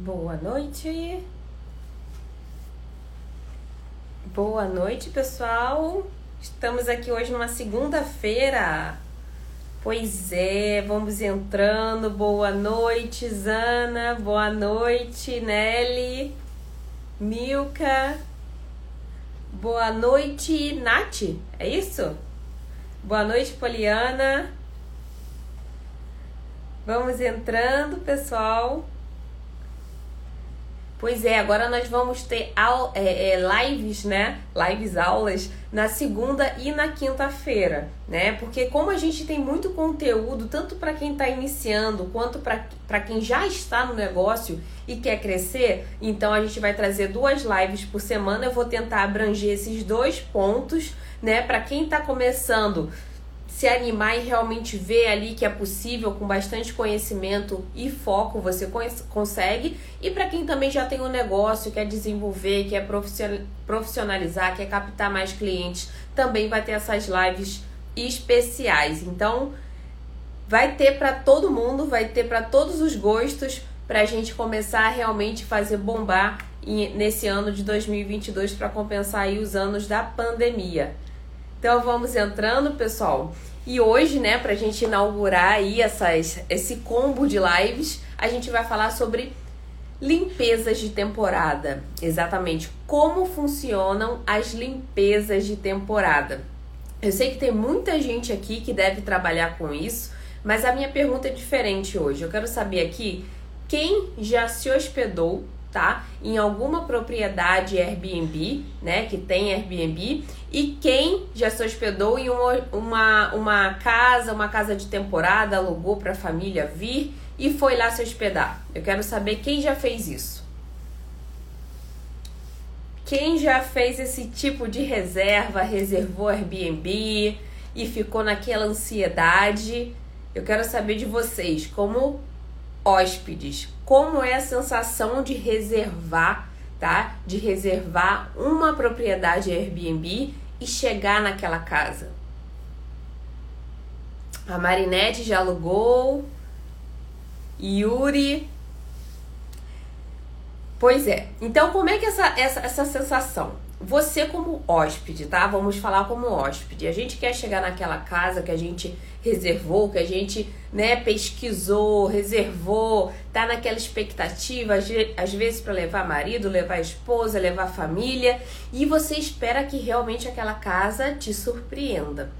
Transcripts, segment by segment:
Boa noite. Boa noite, pessoal. Estamos aqui hoje numa segunda-feira. Pois é, vamos entrando. Boa noite, Zana. Boa noite, Nelly. Milka. Boa noite, Nath. É isso? Boa noite, Poliana. Vamos entrando, pessoal. Pois é, agora nós vamos ter é, é, lives, né? Lives aulas na segunda e na quinta-feira, né? Porque como a gente tem muito conteúdo, tanto para quem está iniciando quanto para quem já está no negócio e quer crescer, então a gente vai trazer duas lives por semana. Eu vou tentar abranger esses dois pontos, né? Para quem está começando, se animar e realmente ver ali que é possível com bastante conhecimento e foco você consegue. E para quem também já tem um negócio, quer desenvolver, quer profissionalizar, quer captar mais clientes, também vai ter essas lives especiais. Então, vai ter para todo mundo, vai ter para todos os gostos, para a gente começar a realmente fazer bombar nesse ano de 2022 para compensar aí os anos da pandemia. Então vamos entrando, pessoal. E hoje, né, pra gente inaugurar aí essas, esse combo de lives, a gente vai falar sobre limpezas de temporada. Exatamente como funcionam as limpezas de temporada. Eu sei que tem muita gente aqui que deve trabalhar com isso, mas a minha pergunta é diferente hoje. Eu quero saber aqui quem já se hospedou tá? Em alguma propriedade Airbnb, né? Que tem Airbnb. E quem já se hospedou em uma, uma, uma casa, uma casa de temporada, alugou para a família vir e foi lá se hospedar. Eu quero saber quem já fez isso. Quem já fez esse tipo de reserva, reservou Airbnb e ficou naquela ansiedade? Eu quero saber de vocês, como hóspedes, como é a sensação de reservar, tá? De reservar uma propriedade Airbnb e chegar naquela casa. A Marinette já alugou. Yuri. Pois é. Então, como é que essa, essa, essa sensação? Você como hóspede, tá? Vamos falar como hóspede. A gente quer chegar naquela casa que a gente reservou, que a gente, né, pesquisou, reservou, tá naquela expectativa, às vezes para levar marido, levar esposa, levar família, e você espera que realmente aquela casa te surpreenda.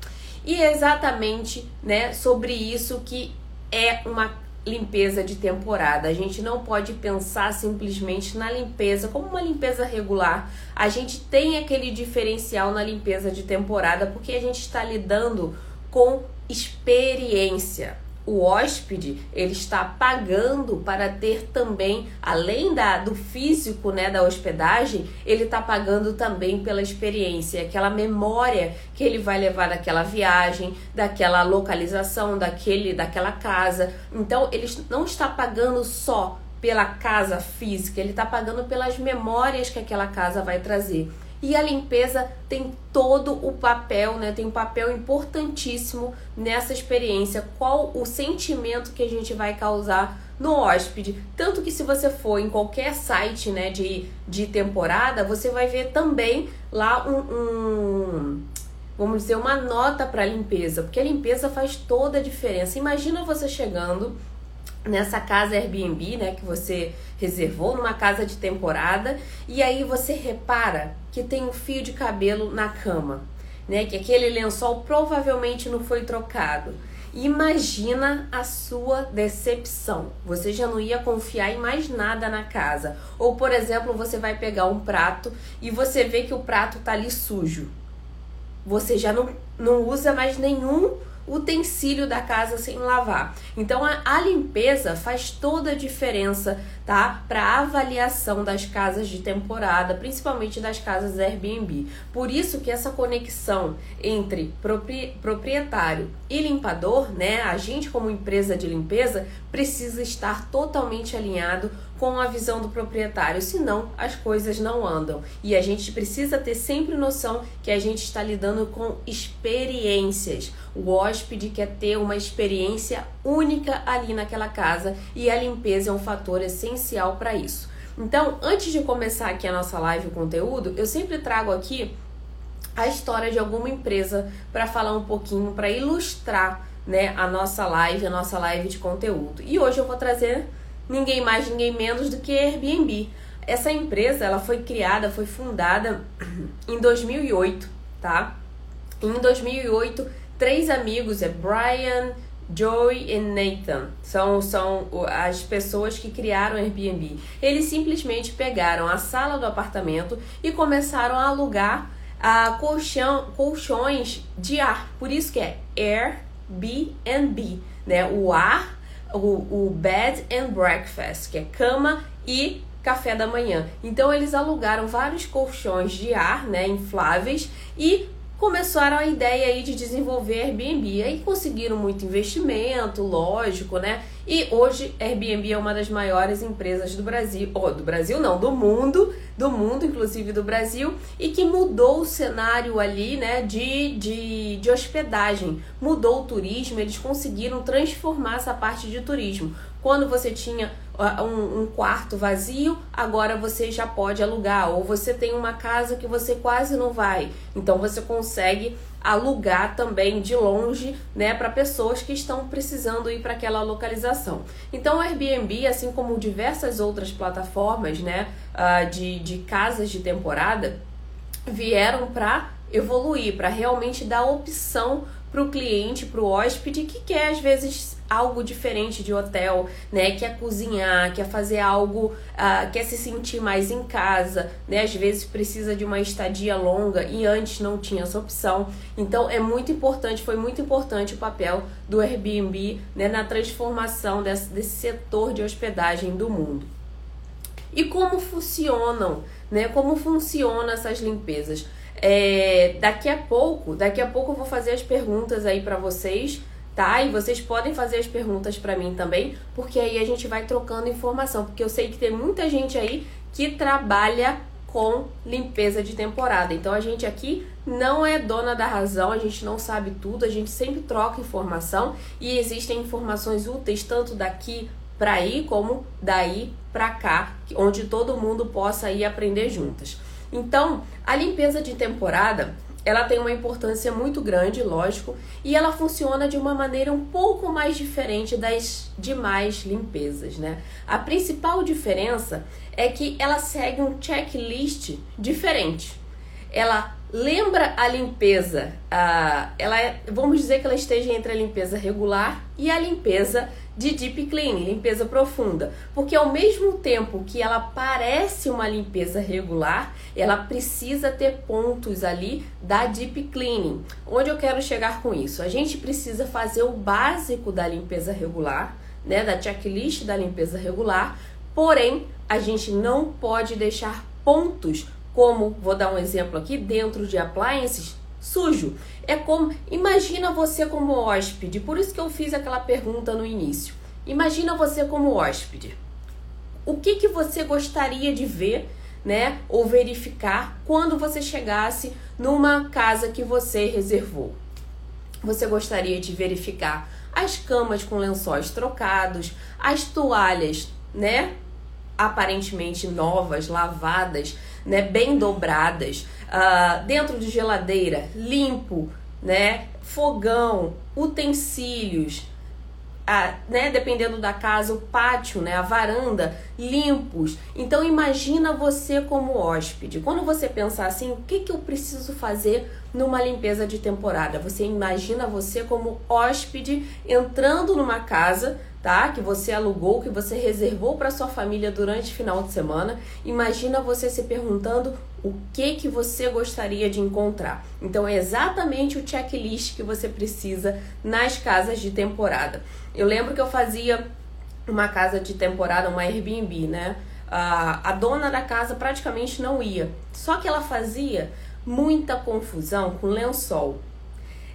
E é exatamente, né, sobre isso que é uma limpeza de temporada. A gente não pode pensar simplesmente na limpeza como uma limpeza regular. A gente tem aquele diferencial na limpeza de temporada porque a gente está lidando com experiência o hóspede ele está pagando para ter também, além da, do físico né, da hospedagem, ele está pagando também pela experiência, aquela memória que ele vai levar daquela viagem, daquela localização, daquele, daquela casa. Então ele não está pagando só pela casa física, ele está pagando pelas memórias que aquela casa vai trazer. E a limpeza tem todo o papel, né? Tem um papel importantíssimo nessa experiência. Qual o sentimento que a gente vai causar no hóspede. Tanto que se você for em qualquer site né, de, de temporada, você vai ver também lá um, um vamos dizer, uma nota para limpeza, porque a limpeza faz toda a diferença. Imagina você chegando nessa casa Airbnb, né, que você reservou numa casa de temporada, e aí você repara que tem um fio de cabelo na cama, né, que aquele lençol provavelmente não foi trocado. Imagina a sua decepção. Você já não ia confiar em mais nada na casa. Ou, por exemplo, você vai pegar um prato e você vê que o prato tá ali sujo. Você já não, não usa mais nenhum utensílio da casa sem lavar. Então a, a limpeza faz toda a diferença, tá? Para avaliação das casas de temporada, principalmente das casas Airbnb. Por isso que essa conexão entre propri, proprietário e limpador, né? A gente como empresa de limpeza precisa estar totalmente alinhado com a visão do proprietário, senão as coisas não andam. E a gente precisa ter sempre noção que a gente está lidando com experiências. O hóspede quer ter uma experiência única ali naquela casa e a limpeza é um fator essencial para isso. Então, antes de começar aqui a nossa live o conteúdo, eu sempre trago aqui a história de alguma empresa para falar um pouquinho, para ilustrar né, a nossa live, a nossa live de conteúdo. E hoje eu vou trazer ninguém mais, ninguém menos do que Airbnb. Essa empresa, ela foi criada, foi fundada em 2008, tá? Em 2008, três amigos, é Brian, Joey e Nathan, são, são as pessoas que criaram o Airbnb. Eles simplesmente pegaram a sala do apartamento e começaram a alugar a colchão, colchões de ar. Por isso que é Airbnb, né? O ar o, o bed and breakfast, que é cama e café da manhã. Então eles alugaram vários colchões de ar, né, infláveis e começaram a ideia aí de desenvolver Airbnb. Aí conseguiram muito investimento, lógico, né? E hoje Airbnb é uma das maiores empresas do Brasil, ou do Brasil não, do mundo, do mundo, inclusive do Brasil, e que mudou o cenário ali, né, de, de, de hospedagem. Mudou o turismo, eles conseguiram transformar essa parte de turismo. Quando você tinha um, um, quarto vazio, agora você já pode alugar. Ou você tem uma casa que você quase não vai. Então você consegue alugar também de longe, né, para pessoas que estão precisando ir para aquela localização. Então o Airbnb, assim como diversas outras plataformas, né, uh, de, de casas de temporada, vieram para evoluir, para realmente dar opção para o cliente, para o hóspede que quer às vezes algo diferente de hotel, né? Quer cozinhar, quer fazer algo, uh, quer se sentir mais em casa, né? Às vezes precisa de uma estadia longa e antes não tinha essa opção. Então é muito importante, foi muito importante o papel do Airbnb né, na transformação desse, desse setor de hospedagem do mundo. E como funcionam, né? Como funcionam essas limpezas? É, daqui a pouco, daqui a pouco eu vou fazer as perguntas aí para vocês, tá? E vocês podem fazer as perguntas para mim também, porque aí a gente vai trocando informação, porque eu sei que tem muita gente aí que trabalha com limpeza de temporada. Então a gente aqui não é dona da razão, a gente não sabe tudo, a gente sempre troca informação e existem informações úteis tanto daqui para aí como daí para cá, onde todo mundo possa ir aprender juntas. Então, a limpeza de temporada ela tem uma importância muito grande, lógico, e ela funciona de uma maneira um pouco mais diferente das demais limpezas, né? A principal diferença é que ela segue um checklist diferente. Ela lembra a limpeza, a, ela é, vamos dizer que ela esteja entre a limpeza regular e a limpeza de deep clean, limpeza profunda, porque ao mesmo tempo que ela parece uma limpeza regular, ela precisa ter pontos ali da deep cleaning. Onde eu quero chegar com isso? A gente precisa fazer o básico da limpeza regular, né, da checklist da limpeza regular, porém a gente não pode deixar pontos como, vou dar um exemplo aqui, dentro de appliances sujo. É como, imagina você como hóspede, por isso que eu fiz aquela pergunta no início. Imagina você como hóspede. O que, que você gostaria de ver, né, ou verificar quando você chegasse numa casa que você reservou? Você gostaria de verificar as camas com lençóis trocados, as toalhas, né, aparentemente novas, lavadas, né, bem dobradas, uh, dentro de geladeira, limpo, né, fogão, utensílios, a, né, dependendo da casa, o pátio, né, a varanda, limpos. Então imagina você como hóspede. Quando você pensar assim, o que, que eu preciso fazer numa limpeza de temporada? Você imagina você como hóspede entrando numa casa tá? Que você alugou, que você reservou para sua família durante o final de semana. Imagina você se perguntando o que que você gostaria de encontrar. Então é exatamente o checklist que você precisa nas casas de temporada. Eu lembro que eu fazia uma casa de temporada, uma Airbnb, né? A, a dona da casa praticamente não ia. Só que ela fazia muita confusão com lençol.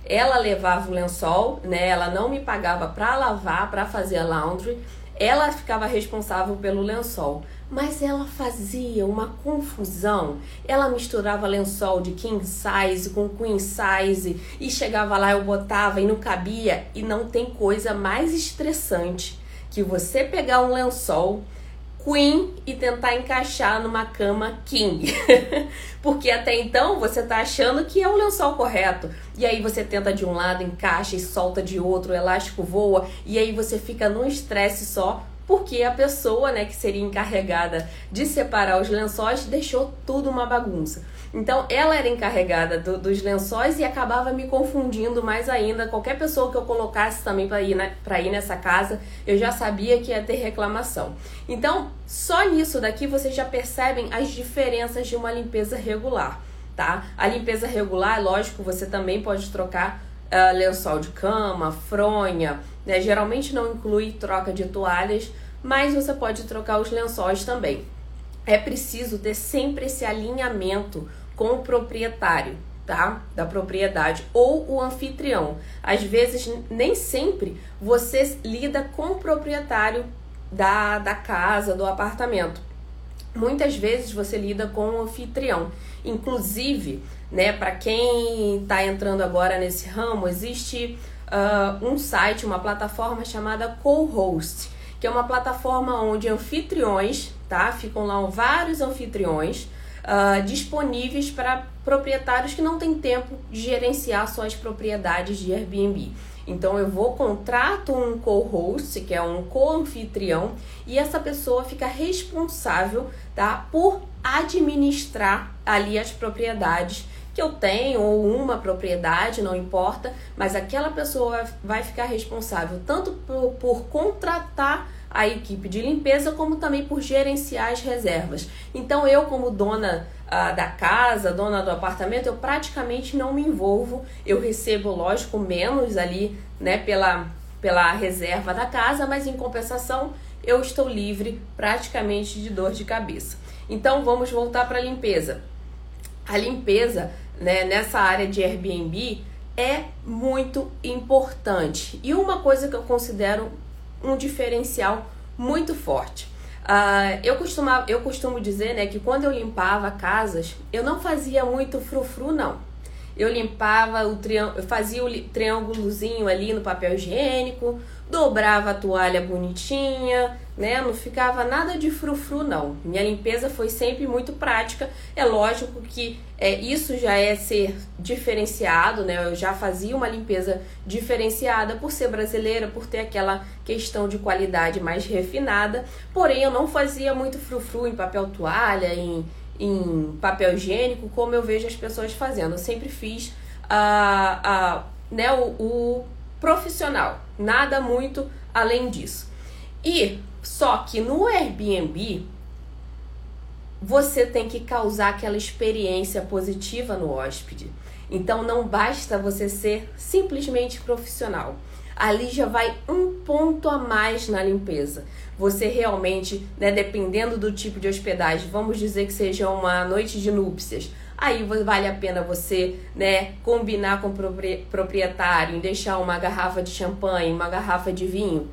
Ela levava o lençol, né? Ela não me pagava para lavar, para fazer a laundry. ela ficava responsável pelo lençol. Mas ela fazia uma confusão. Ela misturava lençol de king size com queen size e chegava lá, eu botava e não cabia. E não tem coisa mais estressante que você pegar um lençol queen e tentar encaixar numa cama king. Porque até então você tá achando que é o lençol correto. E aí você tenta de um lado, encaixa e solta de outro, o elástico voa, e aí você fica num estresse só porque a pessoa, né, que seria encarregada de separar os lençóis deixou tudo uma bagunça. Então ela era encarregada do, dos lençóis e acabava me confundindo mais ainda. Qualquer pessoa que eu colocasse também para ir, ir nessa casa, eu já sabia que ia ter reclamação. Então, só nisso daqui vocês já percebem as diferenças de uma limpeza regular, tá? A limpeza regular, lógico, você também pode trocar uh, lençol de cama, fronha, né? Geralmente não inclui troca de toalhas, mas você pode trocar os lençóis também. É preciso ter sempre esse alinhamento com o proprietário, tá? Da propriedade ou o anfitrião. Às vezes, nem sempre você lida com o proprietário da, da casa, do apartamento. Muitas vezes você lida com o anfitrião. Inclusive, né, para quem está entrando agora nesse ramo, existe uh, um site, uma plataforma chamada Co-Host, que é uma plataforma onde anfitriões, tá? Ficam lá vários anfitriões uh, disponíveis para proprietários que não têm tempo de gerenciar suas propriedades de Airbnb. Então eu vou contrato um co-host, que é um co-anfitrião, e essa pessoa fica responsável, tá, por administrar ali as propriedades que eu tenho ou uma propriedade, não importa, mas aquela pessoa vai ficar responsável tanto por, por contratar a equipe de limpeza, como também por gerenciar as reservas. Então, eu, como dona uh, da casa, dona do apartamento, eu praticamente não me envolvo. Eu recebo, lógico, menos ali, né, pela, pela reserva da casa, mas em compensação, eu estou livre praticamente de dor de cabeça. Então, vamos voltar para a limpeza. A limpeza, né, nessa área de Airbnb é muito importante. E uma coisa que eu considero um diferencial muito forte. Uh, eu, costumava, eu costumo dizer né, que quando eu limpava casas, eu não fazia muito frufru, não. Eu limpava o triângulo, fazia o triângulozinho ali no papel higiênico, dobrava a toalha bonitinha, né? Não ficava nada de frufru, não. Minha limpeza foi sempre muito prática. É lógico que é, isso já é ser diferenciado, né? Eu já fazia uma limpeza diferenciada por ser brasileira, por ter aquela questão de qualidade mais refinada. Porém, eu não fazia muito frufru em papel toalha, em, em papel higiênico, como eu vejo as pessoas fazendo. Eu sempre fiz a, a, né, o, o profissional, nada muito além disso. E só que no Airbnb você tem que causar aquela experiência positiva no hóspede. Então não basta você ser simplesmente profissional. Ali já vai um ponto a mais na limpeza. Você realmente, né, dependendo do tipo de hospedagem, vamos dizer que seja uma noite de núpcias, aí vale a pena você, né, combinar com o proprietário deixar uma garrafa de champanhe, uma garrafa de vinho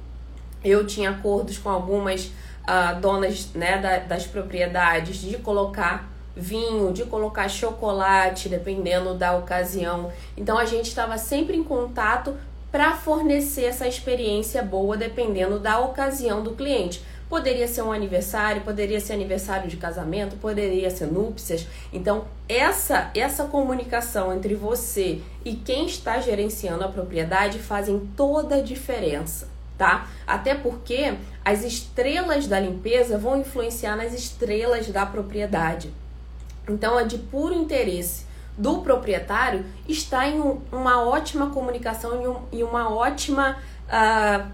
eu tinha acordos com algumas uh, donas né, da, das propriedades de colocar vinho, de colocar chocolate, dependendo da ocasião. Então a gente estava sempre em contato para fornecer essa experiência boa, dependendo da ocasião do cliente. Poderia ser um aniversário, poderia ser aniversário de casamento, poderia ser núpcias. Então, essa essa comunicação entre você e quem está gerenciando a propriedade fazem toda a diferença tá? Até porque as estrelas da limpeza vão influenciar nas estrelas da propriedade. Então é de puro interesse do proprietário estar em um, uma ótima comunicação e, e uma ótima uh,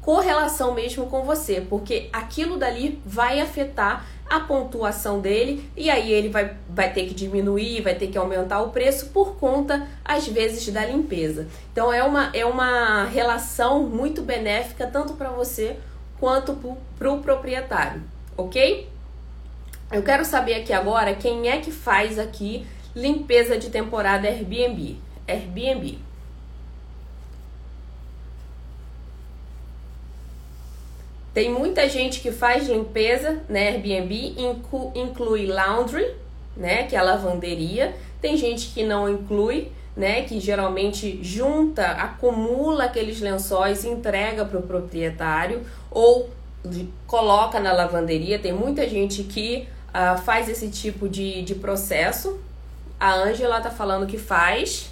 correlação mesmo com você, porque aquilo dali vai afetar a pontuação dele e aí ele vai, vai ter que diminuir, vai ter que aumentar o preço por conta, às vezes, da limpeza. Então é uma, é uma relação muito benéfica tanto para você quanto para o pro proprietário, ok? Eu quero saber aqui agora quem é que faz aqui limpeza de temporada Airbnb. Airbnb. Tem muita gente que faz limpeza né, Airbnb, inclu, inclui laundry, né, que é a lavanderia. Tem gente que não inclui, né, que geralmente junta, acumula aqueles lençóis, entrega para o proprietário ou coloca na lavanderia. Tem muita gente que uh, faz esse tipo de, de processo. A Ângela tá falando que faz.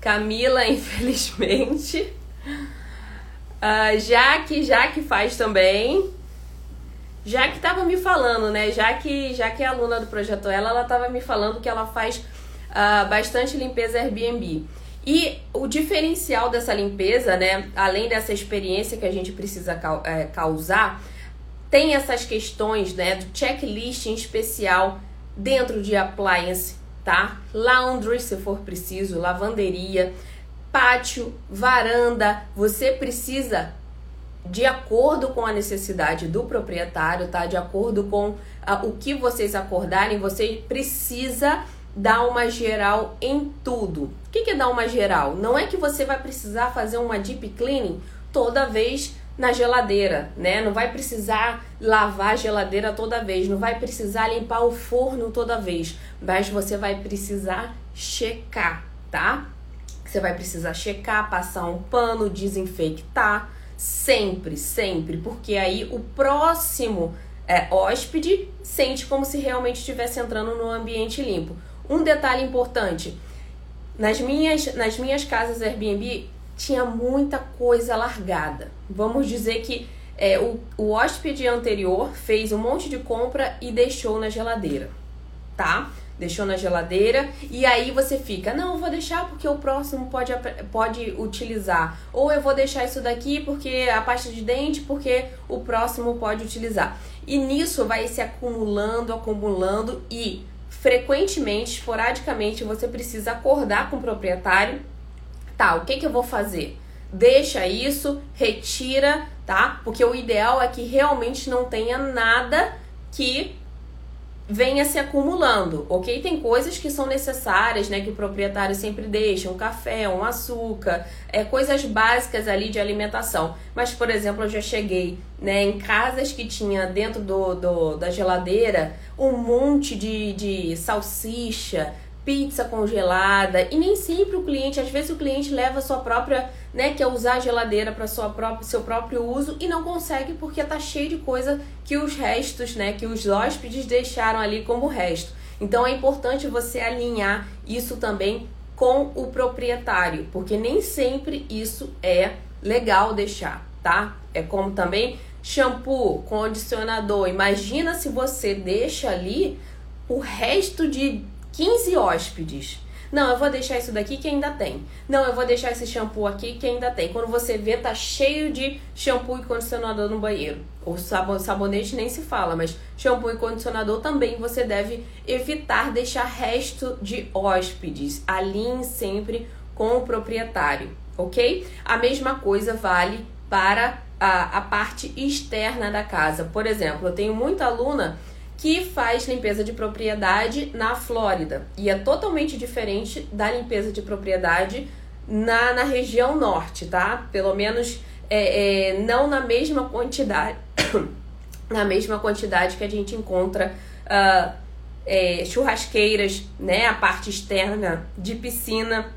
Camila, infelizmente. Uh, Jaque, Jaque faz também. Jaque tava me falando, né? Já que, já que é aluna do Projeto Ela, ela tava me falando que ela faz uh, bastante limpeza Airbnb. E o diferencial dessa limpeza, né? Além dessa experiência que a gente precisa é, causar, tem essas questões, né? Do checklist em especial dentro de appliance, tá? Laundry, se for preciso, lavanderia pátio, varanda, você precisa de acordo com a necessidade do proprietário, tá? De acordo com uh, o que vocês acordarem, você precisa dar uma geral em tudo. O que, que é dar uma geral? Não é que você vai precisar fazer uma deep cleaning toda vez na geladeira, né? Não vai precisar lavar a geladeira toda vez, não vai precisar limpar o forno toda vez, mas você vai precisar checar, tá? Você vai precisar checar, passar um pano, desinfectar, sempre, sempre, porque aí o próximo é, hóspede sente como se realmente estivesse entrando no ambiente limpo. Um detalhe importante: nas minhas, nas minhas casas Airbnb tinha muita coisa largada. Vamos dizer que é, o, o hóspede anterior fez um monte de compra e deixou na geladeira, tá? Deixou na geladeira e aí você fica, não, eu vou deixar porque o próximo pode, pode utilizar. Ou eu vou deixar isso daqui porque a pasta de dente, porque o próximo pode utilizar. E nisso vai se acumulando, acumulando e frequentemente, esporadicamente, você precisa acordar com o proprietário. Tá, o que, que eu vou fazer? Deixa isso, retira, tá? Porque o ideal é que realmente não tenha nada que venha se acumulando, ok? Tem coisas que são necessárias, né? Que o proprietário sempre deixa, um café, um açúcar, é, coisas básicas ali de alimentação. Mas, por exemplo, eu já cheguei né, em casas que tinha dentro do, do da geladeira um monte de, de salsicha, pizza congelada e nem sempre o cliente, às vezes o cliente leva sua própria, né, quer usar a geladeira para sua própria seu próprio uso e não consegue porque tá cheio de coisa que os restos, né, que os hóspedes deixaram ali como resto. Então é importante você alinhar isso também com o proprietário, porque nem sempre isso é legal deixar, tá? É como também shampoo, condicionador. Imagina se você deixa ali o resto de 15 hóspedes. Não, eu vou deixar isso daqui que ainda tem. Não, eu vou deixar esse shampoo aqui que ainda tem. Quando você vê, tá cheio de shampoo e condicionador no banheiro. O sabonete nem se fala, mas shampoo e condicionador também você deve evitar deixar resto de hóspedes. Alinhe sempre com o proprietário, ok? A mesma coisa vale para a, a parte externa da casa. Por exemplo, eu tenho muita aluna que faz limpeza de propriedade na Flórida. E é totalmente diferente da limpeza de propriedade na, na região norte, tá? Pelo menos é, é, não na mesma quantidade. na mesma quantidade que a gente encontra uh, é, churrasqueiras, né? A parte externa de piscina.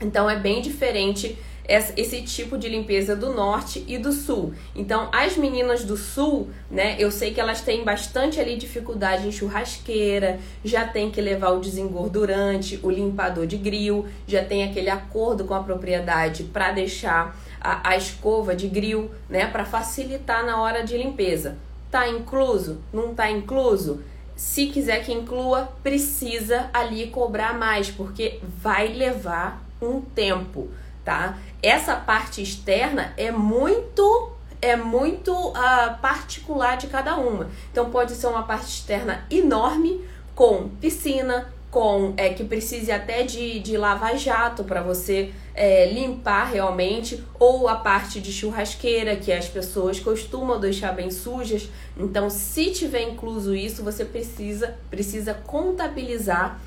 Então é bem diferente esse tipo de limpeza do norte e do sul. Então, as meninas do sul, né, eu sei que elas têm bastante ali dificuldade em churrasqueira, já tem que levar o desengordurante, o limpador de grill, já tem aquele acordo com a propriedade para deixar a, a escova de grill, né, para facilitar na hora de limpeza. Tá incluso? Não tá incluso? Se quiser que inclua, precisa ali cobrar mais, porque vai levar um tempo, tá? Essa parte externa é muito é muito uh, particular de cada uma. Então pode ser uma parte externa enorme com piscina, com é, que precise até de, de lava-jato para você é, limpar realmente, ou a parte de churrasqueira que as pessoas costumam deixar bem sujas. Então, se tiver incluso isso, você precisa precisa contabilizar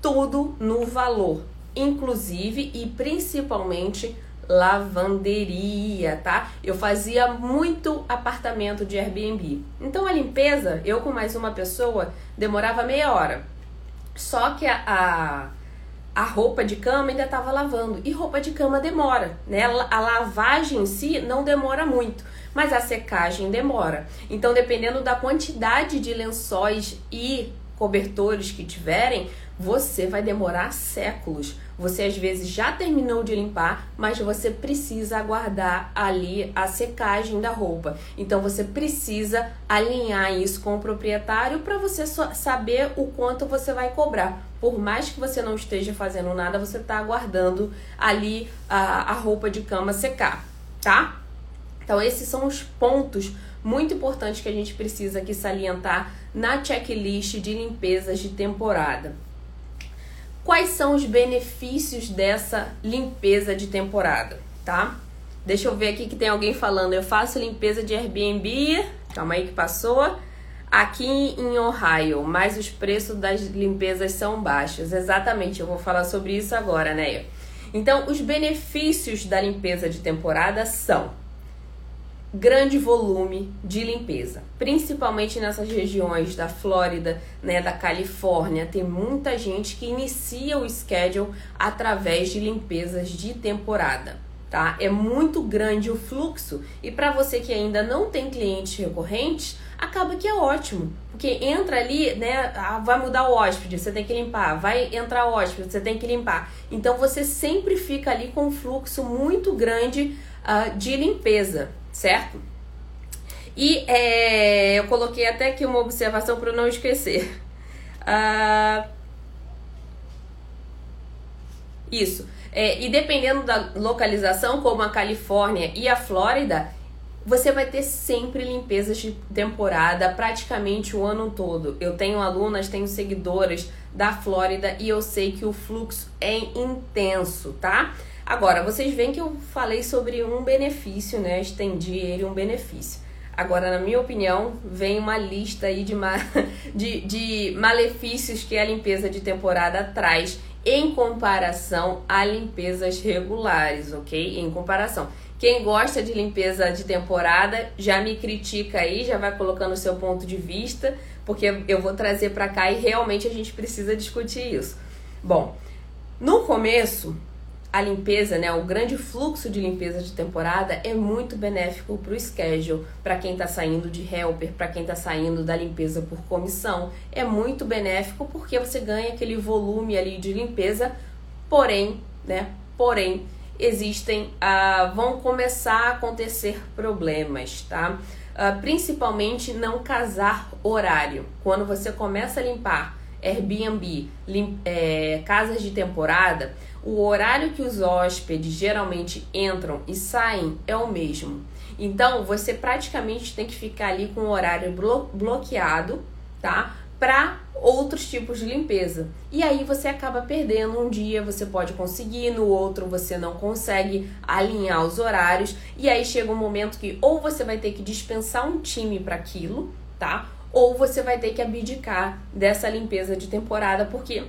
tudo no valor, inclusive e principalmente lavanderia, tá? Eu fazia muito apartamento de Airbnb. Então a limpeza, eu com mais uma pessoa, demorava meia hora. Só que a, a, a roupa de cama ainda estava lavando. E roupa de cama demora, né? A lavagem em si não demora muito, mas a secagem demora. Então, dependendo da quantidade de lençóis e cobertores que tiverem, você vai demorar séculos. Você às vezes já terminou de limpar, mas você precisa aguardar ali a secagem da roupa. Então você precisa alinhar isso com o proprietário para você saber o quanto você vai cobrar. Por mais que você não esteja fazendo nada, você está aguardando ali a, a roupa de cama secar, tá? Então esses são os pontos muito importantes que a gente precisa aqui salientar na checklist de limpezas de temporada. Quais são os benefícios dessa limpeza de temporada, tá? Deixa eu ver aqui que tem alguém falando. Eu faço limpeza de Airbnb. Calma aí que passou. Aqui em Ohio, mas os preços das limpezas são baixos. Exatamente, eu vou falar sobre isso agora, né? Então, os benefícios da limpeza de temporada são grande volume de limpeza, principalmente nessas regiões da Flórida, né, da Califórnia, tem muita gente que inicia o schedule através de limpezas de temporada, tá? É muito grande o fluxo e para você que ainda não tem clientes recorrentes, acaba que é ótimo, porque entra ali, né, ah, vai mudar o hóspede, você tem que limpar, vai entrar o hóspede, você tem que limpar. Então você sempre fica ali com um fluxo muito grande uh, de limpeza, certo? E é, eu coloquei até aqui uma observação para não esquecer. Uh, isso. É, e dependendo da localização, como a Califórnia e a Flórida, você vai ter sempre limpezas de temporada praticamente o ano todo. Eu tenho alunas, tenho seguidoras da Flórida e eu sei que o fluxo é intenso, tá? Agora, vocês veem que eu falei sobre um benefício, né? Estendi ele um benefício. Agora, na minha opinião, vem uma lista aí de, ma de, de malefícios que a limpeza de temporada traz em comparação a limpezas regulares, ok? Em comparação. Quem gosta de limpeza de temporada já me critica aí, já vai colocando o seu ponto de vista, porque eu vou trazer para cá e realmente a gente precisa discutir isso. Bom, no começo a limpeza, né, o grande fluxo de limpeza de temporada é muito benéfico para o schedule, para quem está saindo de helper, para quem está saindo da limpeza por comissão. É muito benéfico porque você ganha aquele volume ali de limpeza, porém, né, porém, existem, ah, vão começar a acontecer problemas, tá? Ah, principalmente não casar horário. Quando você começa a limpar Airbnb, lim, é, casas de temporada, o horário que os hóspedes geralmente entram e saem é o mesmo. Então, você praticamente tem que ficar ali com o horário blo bloqueado, tá? Para outros tipos de limpeza. E aí você acaba perdendo um dia, você pode conseguir, no outro você não consegue alinhar os horários. E aí chega um momento que ou você vai ter que dispensar um time para aquilo, tá? Ou você vai ter que abdicar dessa limpeza de temporada, porque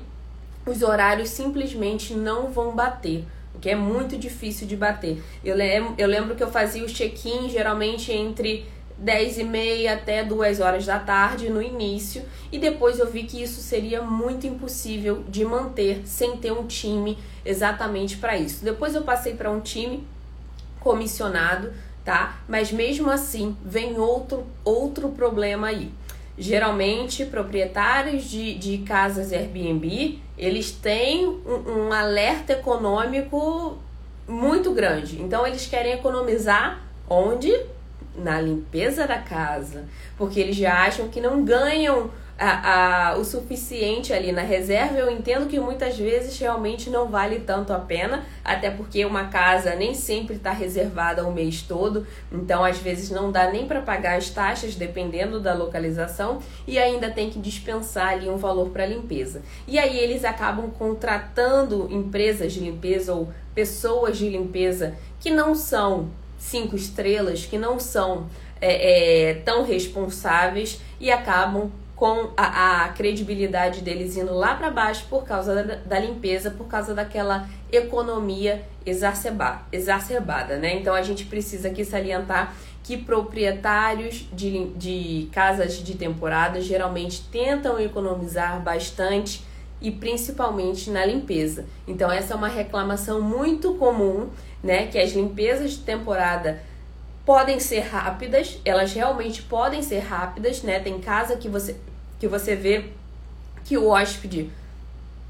os horários simplesmente não vão bater, o que é muito difícil de bater. Eu lembro, eu lembro que eu fazia o check-in geralmente entre 10 e meia até 2 horas da tarde no início e depois eu vi que isso seria muito impossível de manter sem ter um time exatamente para isso. Depois eu passei para um time comissionado, tá? Mas mesmo assim vem outro outro problema aí. Geralmente, proprietários de, de casas Airbnb, eles têm um, um alerta econômico muito grande. Então, eles querem economizar onde? Na limpeza da casa. Porque eles já acham que não ganham a, a, o suficiente ali na reserva, eu entendo que muitas vezes realmente não vale tanto a pena, até porque uma casa nem sempre está reservada o mês todo, então às vezes não dá nem para pagar as taxas dependendo da localização e ainda tem que dispensar ali um valor para limpeza. E aí eles acabam contratando empresas de limpeza ou pessoas de limpeza que não são cinco estrelas, que não são é, é, tão responsáveis e acabam com a, a credibilidade deles indo lá para baixo por causa da, da, limpeza, por causa daquela economia exacerba, exacerbada, né? Então a gente precisa aqui salientar que proprietários de, de casas de temporada geralmente tentam economizar bastante e principalmente na limpeza. Então essa é uma reclamação muito comum, né, que as limpezas de temporada podem ser rápidas, elas realmente podem ser rápidas, né? Tem casa que você que você vê que o hóspede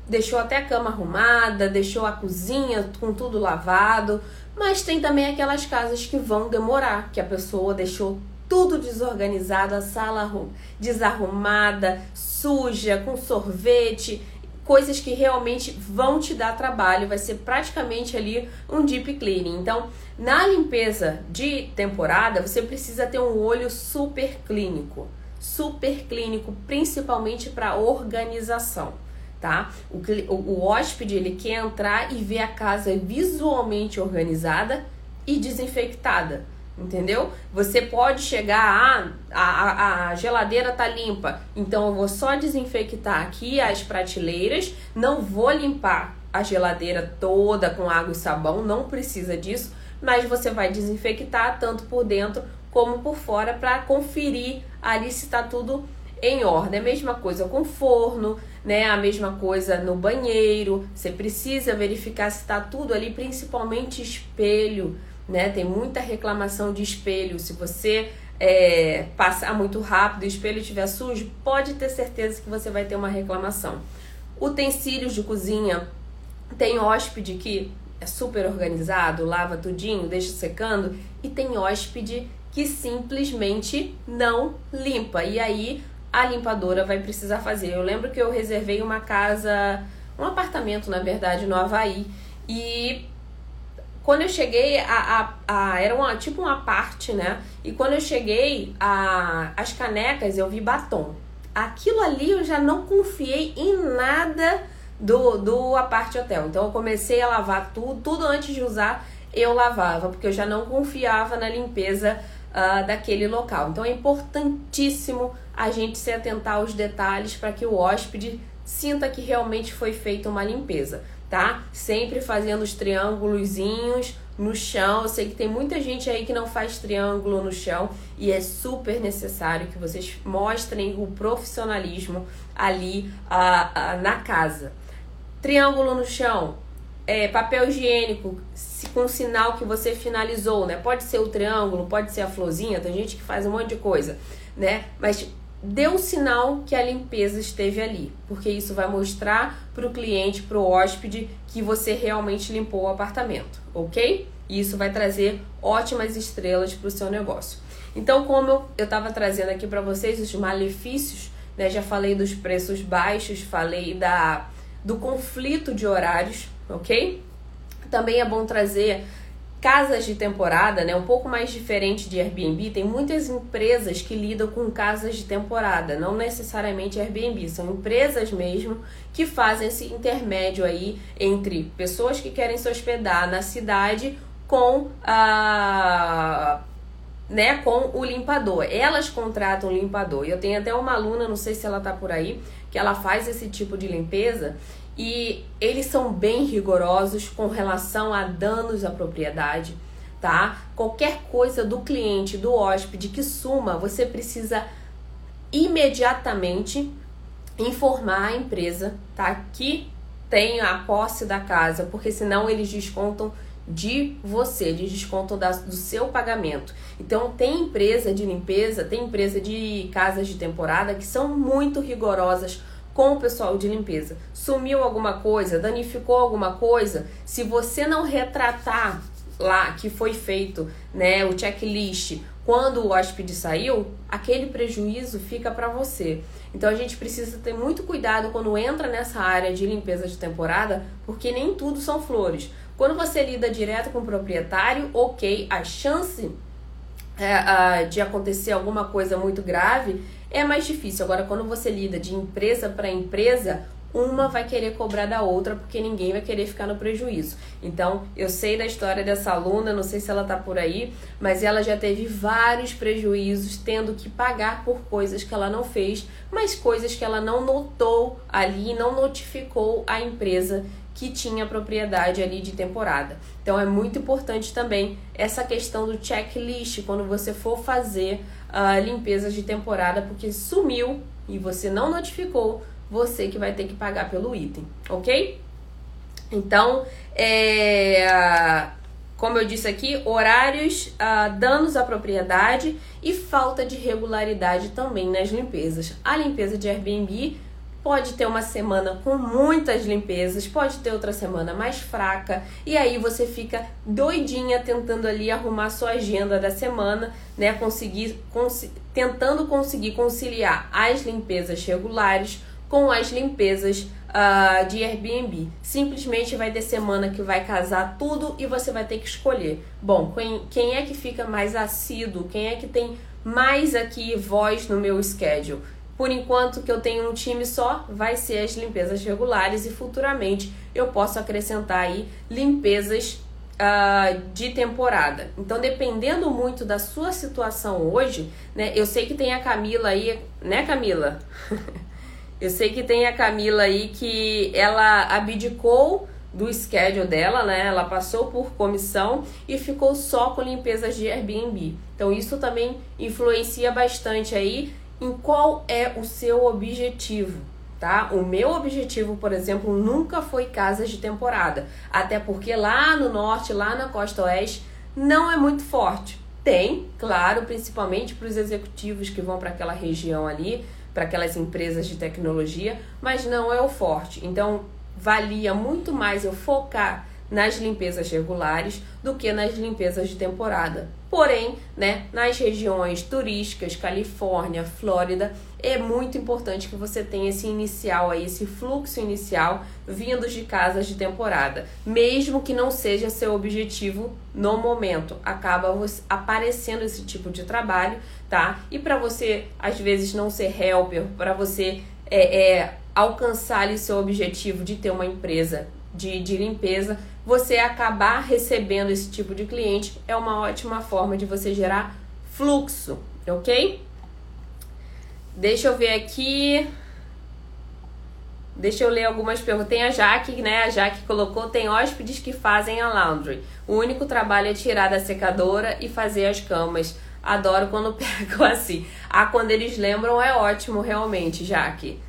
deixou até a cama arrumada, deixou a cozinha com tudo lavado, mas tem também aquelas casas que vão demorar, que a pessoa deixou tudo desorganizado, a sala desarrumada, suja, com sorvete, coisas que realmente vão te dar trabalho, vai ser praticamente ali um deep cleaning. Então, na limpeza de temporada, você precisa ter um olho super clínico, super clínico, principalmente para organização, tá? O, o, o hóspede ele quer entrar e ver a casa visualmente organizada e desinfectada entendeu? Você pode chegar, ah, a, a, geladeira tá limpa, então eu vou só desinfectar aqui as prateleiras, não vou limpar a geladeira toda com água e sabão, não precisa disso, mas você vai desinfectar tanto por dentro como por fora para conferir ali se está tudo em ordem. A mesma coisa com forno, né? A mesma coisa no banheiro. Você precisa verificar se está tudo ali, principalmente espelho, né? Tem muita reclamação de espelho. Se você é, passar muito rápido e o espelho estiver sujo, pode ter certeza que você vai ter uma reclamação. Utensílios de cozinha. Tem hóspede que é super organizado, lava tudinho, deixa secando, e tem hóspede que simplesmente não limpa. E aí a limpadora vai precisar fazer. Eu lembro que eu reservei uma casa, um apartamento, na verdade, no Havaí, e quando eu cheguei, a, a, a, era uma, tipo uma parte, né? E quando eu cheguei, a, as canecas eu vi batom. Aquilo ali eu já não confiei em nada do, do aparte hotel. Então eu comecei a lavar tudo, tudo antes de usar eu lavava, porque eu já não confiava na limpeza uh, daquele local. Então é importantíssimo a gente se atentar aos detalhes para que o hóspede sinta que realmente foi feita uma limpeza tá? Sempre fazendo os triângulozinhos no chão. Eu sei que tem muita gente aí que não faz triângulo no chão e é super necessário que vocês mostrem o profissionalismo ali a, a, na casa. Triângulo no chão, é, papel higiênico com sinal que você finalizou, né? Pode ser o triângulo, pode ser a florzinha, tem gente que faz um monte de coisa, né? Mas dê um sinal que a limpeza esteve ali, porque isso vai mostrar para o cliente, para o hóspede, que você realmente limpou o apartamento, ok? E isso vai trazer ótimas estrelas para o seu negócio. Então, como eu estava trazendo aqui para vocês os malefícios, né? Já falei dos preços baixos, falei da do conflito de horários, ok? Também é bom trazer casas de temporada, né, um pouco mais diferente de Airbnb, tem muitas empresas que lidam com casas de temporada, não necessariamente Airbnb, são empresas mesmo que fazem esse intermédio aí entre pessoas que querem se hospedar na cidade com a né, com o limpador. Elas contratam o limpador. Eu tenho até uma aluna, não sei se ela tá por aí, que ela faz esse tipo de limpeza e eles são bem rigorosos com relação a danos à propriedade, tá? Qualquer coisa do cliente, do hóspede que suma, você precisa imediatamente informar a empresa, tá? Que tem a posse da casa, porque senão eles descontam de você, de desconto da, do seu pagamento. Então tem empresa de limpeza, tem empresa de casas de temporada que são muito rigorosas com o pessoal de limpeza. Sumiu alguma coisa, danificou alguma coisa, se você não retratar lá que foi feito, né, o checklist quando o hóspede saiu, aquele prejuízo fica para você. Então a gente precisa ter muito cuidado quando entra nessa área de limpeza de temporada, porque nem tudo são flores. Quando você lida direto com o proprietário, ok, a chance é, de acontecer alguma coisa muito grave é mais difícil. Agora, quando você lida de empresa para empresa, uma vai querer cobrar da outra porque ninguém vai querer ficar no prejuízo. Então, eu sei da história dessa aluna, não sei se ela tá por aí, mas ela já teve vários prejuízos tendo que pagar por coisas que ela não fez, mas coisas que ela não notou ali, não notificou a empresa que tinha propriedade ali de temporada. Então é muito importante também essa questão do checklist quando você for fazer uh, limpezas de temporada, porque sumiu e você não notificou, você que vai ter que pagar pelo item, ok? Então, é, como eu disse aqui, horários, uh, danos à propriedade e falta de regularidade também nas limpezas. A limpeza de Airbnb Pode ter uma semana com muitas limpezas, pode ter outra semana mais fraca, e aí você fica doidinha tentando ali arrumar sua agenda da semana, né? Conseguir, cons tentando conseguir conciliar as limpezas regulares com as limpezas uh, de Airbnb. Simplesmente vai ter semana que vai casar tudo e você vai ter que escolher. Bom, quem, quem é que fica mais assíduo? Quem é que tem mais aqui voz no meu schedule? Por enquanto que eu tenho um time só, vai ser as limpezas regulares e futuramente eu posso acrescentar aí limpezas uh, de temporada. Então, dependendo muito da sua situação hoje, né? Eu sei que tem a Camila aí, né, Camila? eu sei que tem a Camila aí que ela abdicou do schedule dela, né? Ela passou por comissão e ficou só com limpezas de Airbnb. Então isso também influencia bastante aí em qual é o seu objetivo, tá? O meu objetivo, por exemplo, nunca foi casas de temporada, até porque lá no norte, lá na costa oeste, não é muito forte. Tem, claro, principalmente para os executivos que vão para aquela região ali, para aquelas empresas de tecnologia, mas não é o forte. Então, valia muito mais eu focar nas limpezas regulares do que nas limpezas de temporada. Porém, né, nas regiões turísticas, Califórnia, Flórida, é muito importante que você tenha esse inicial aí, esse fluxo inicial vindos de casas de temporada, mesmo que não seja seu objetivo no momento, acaba aparecendo esse tipo de trabalho, tá? E para você às vezes não ser helper, para você é, é, alcançar ali seu objetivo de ter uma empresa de, de limpeza, você acabar recebendo esse tipo de cliente é uma ótima forma de você gerar fluxo, ok? Deixa eu ver aqui. Deixa eu ler algumas perguntas. Tem a Jaque, né? A Jaque colocou: tem hóspedes que fazem a laundry. O único trabalho é tirar da secadora e fazer as camas. Adoro quando pegam assim. Ah, quando eles lembram é ótimo, realmente, Jaque.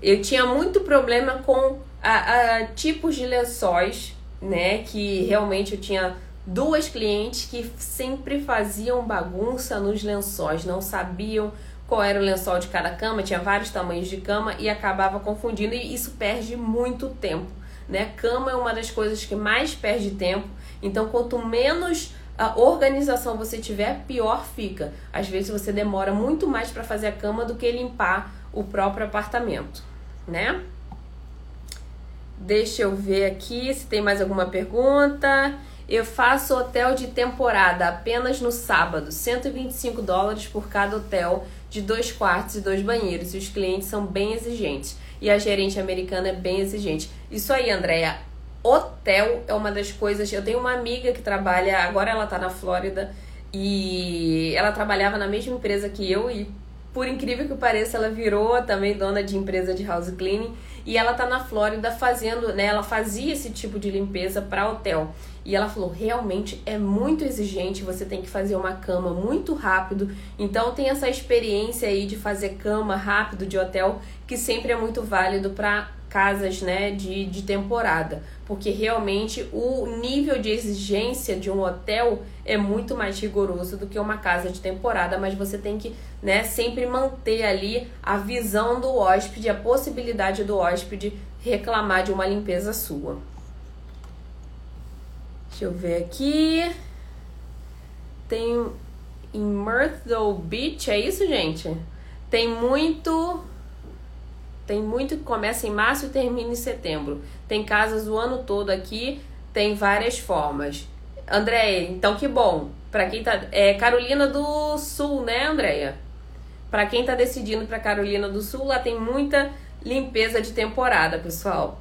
Eu tinha muito problema com a, a tipos de lençóis né? Que realmente eu tinha duas clientes que sempre faziam bagunça nos lençóis, não sabiam qual era o lençol de cada cama, tinha vários tamanhos de cama e acabava confundindo e isso perde muito tempo, né? Cama é uma das coisas que mais perde tempo, então quanto menos a organização você tiver, pior fica. Às vezes você demora muito mais para fazer a cama do que limpar o próprio apartamento, né? Deixa eu ver aqui se tem mais alguma pergunta. Eu faço hotel de temporada apenas no sábado, 125 dólares por cada hotel de dois quartos e dois banheiros. E os clientes são bem exigentes. E a gerente americana é bem exigente. Isso aí, Andréia. Hotel é uma das coisas. Eu tenho uma amiga que trabalha, agora ela tá na Flórida, e ela trabalhava na mesma empresa que eu, e por incrível que pareça, ela virou também dona de empresa de house cleaning e ela tá na Flórida fazendo, né? Ela fazia esse tipo de limpeza para hotel. E ela falou: realmente é muito exigente, você tem que fazer uma cama muito rápido. Então tem essa experiência aí de fazer cama rápido de hotel que sempre é muito válido para casas né, de, de temporada, porque realmente o nível de exigência de um hotel é muito mais rigoroso do que uma casa de temporada, mas você tem que né, sempre manter ali a visão do hóspede, a possibilidade do hóspede reclamar de uma limpeza sua. Deixa eu ver aqui. Tem em Myrtle Beach, é isso, gente? Tem muito tem muito que começa em março e termina em setembro. Tem casas o ano todo aqui, tem várias formas. Andréia, então que bom. Para quem tá. É Carolina do Sul, né, Andréia? Para quem tá decidindo para Carolina do Sul, lá tem muita limpeza de temporada, pessoal.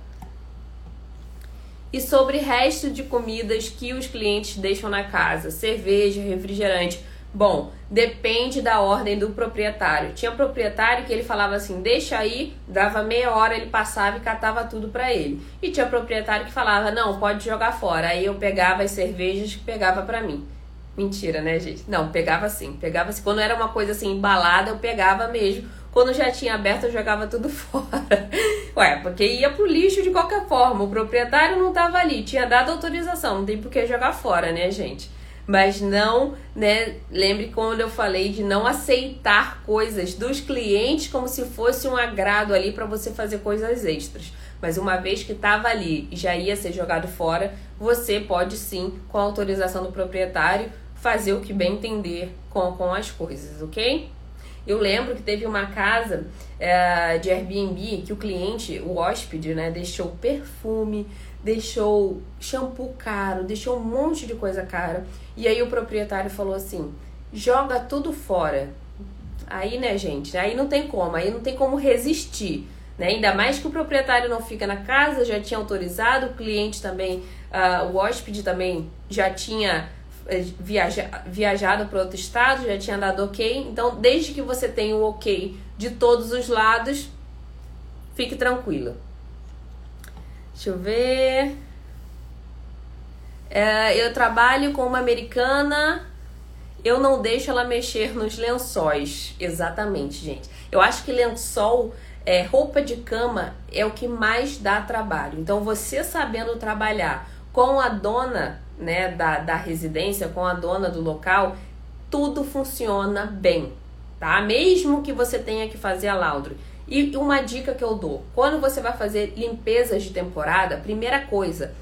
E sobre resto de comidas que os clientes deixam na casa, cerveja, refrigerante. Bom, depende da ordem do proprietário. Tinha proprietário que ele falava assim: deixa aí, dava meia hora, ele passava e catava tudo para ele. E tinha proprietário que falava: não, pode jogar fora. Aí eu pegava as cervejas que pegava para mim. Mentira, né, gente? Não, pegava sim, pegava assim. Quando era uma coisa assim embalada, eu pegava mesmo quando já tinha aberto, eu jogava tudo fora. Ué, porque ia pro lixo de qualquer forma. O proprietário não tava ali, tinha dado autorização, não tem por que jogar fora, né, gente? Mas não, né? Lembre quando eu falei de não aceitar coisas dos clientes como se fosse um agrado ali para você fazer coisas extras. Mas uma vez que estava ali e já ia ser jogado fora, você pode sim, com a autorização do proprietário, fazer o que bem entender com, com as coisas, ok? Eu lembro que teve uma casa é, de Airbnb que o cliente, o hóspede, né, deixou perfume, deixou shampoo caro, deixou um monte de coisa cara. E aí o proprietário falou assim: joga tudo fora. Aí, né, gente? Aí não tem como, aí não tem como resistir. Né? Ainda mais que o proprietário não fica na casa, já tinha autorizado, o cliente também, uh, o hóspede também já tinha eh, viaja, viajado para outro estado, já tinha dado ok. Então, desde que você tenha o ok de todos os lados, fique tranquila. Deixa eu ver. É, eu trabalho com uma americana. Eu não deixo ela mexer nos lençóis. Exatamente, gente. Eu acho que lençol, é, roupa de cama é o que mais dá trabalho. Então, você sabendo trabalhar com a dona né, da, da residência, com a dona do local, tudo funciona bem, tá? Mesmo que você tenha que fazer a laundry. E uma dica que eu dou: quando você vai fazer limpezas de temporada, primeira coisa,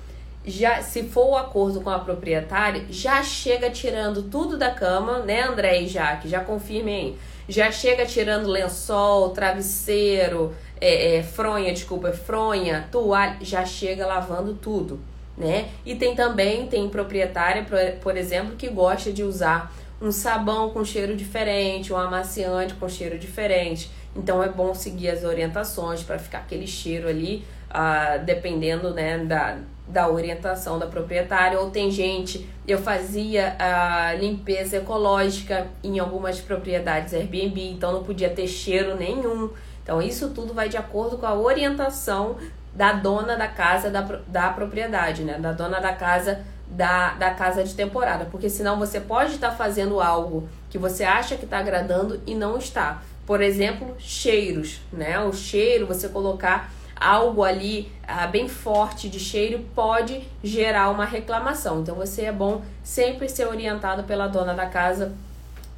já se for o acordo com a proprietária, já chega tirando tudo da cama, né, André e Jaque? Já confirmem aí. Já chega tirando lençol, travesseiro, é, é, fronha, desculpa, fronha, toalha, já chega lavando tudo né? E tem também, tem proprietária, por exemplo, que gosta de usar um sabão com cheiro diferente, um amaciante com cheiro diferente. Então é bom seguir as orientações para ficar aquele cheiro ali, uh, dependendo né, da, da orientação da proprietária. Ou tem gente, eu fazia a limpeza ecológica em algumas propriedades Airbnb, então não podia ter cheiro nenhum. Então isso tudo vai de acordo com a orientação da dona da casa da, da propriedade, né? Da dona da casa da, da casa de temporada. Porque senão você pode estar fazendo algo que você acha que está agradando e não está. Por exemplo, cheiros, né? O cheiro, você colocar algo ali ah, bem forte de cheiro pode gerar uma reclamação. Então você é bom sempre ser orientado pela dona da casa,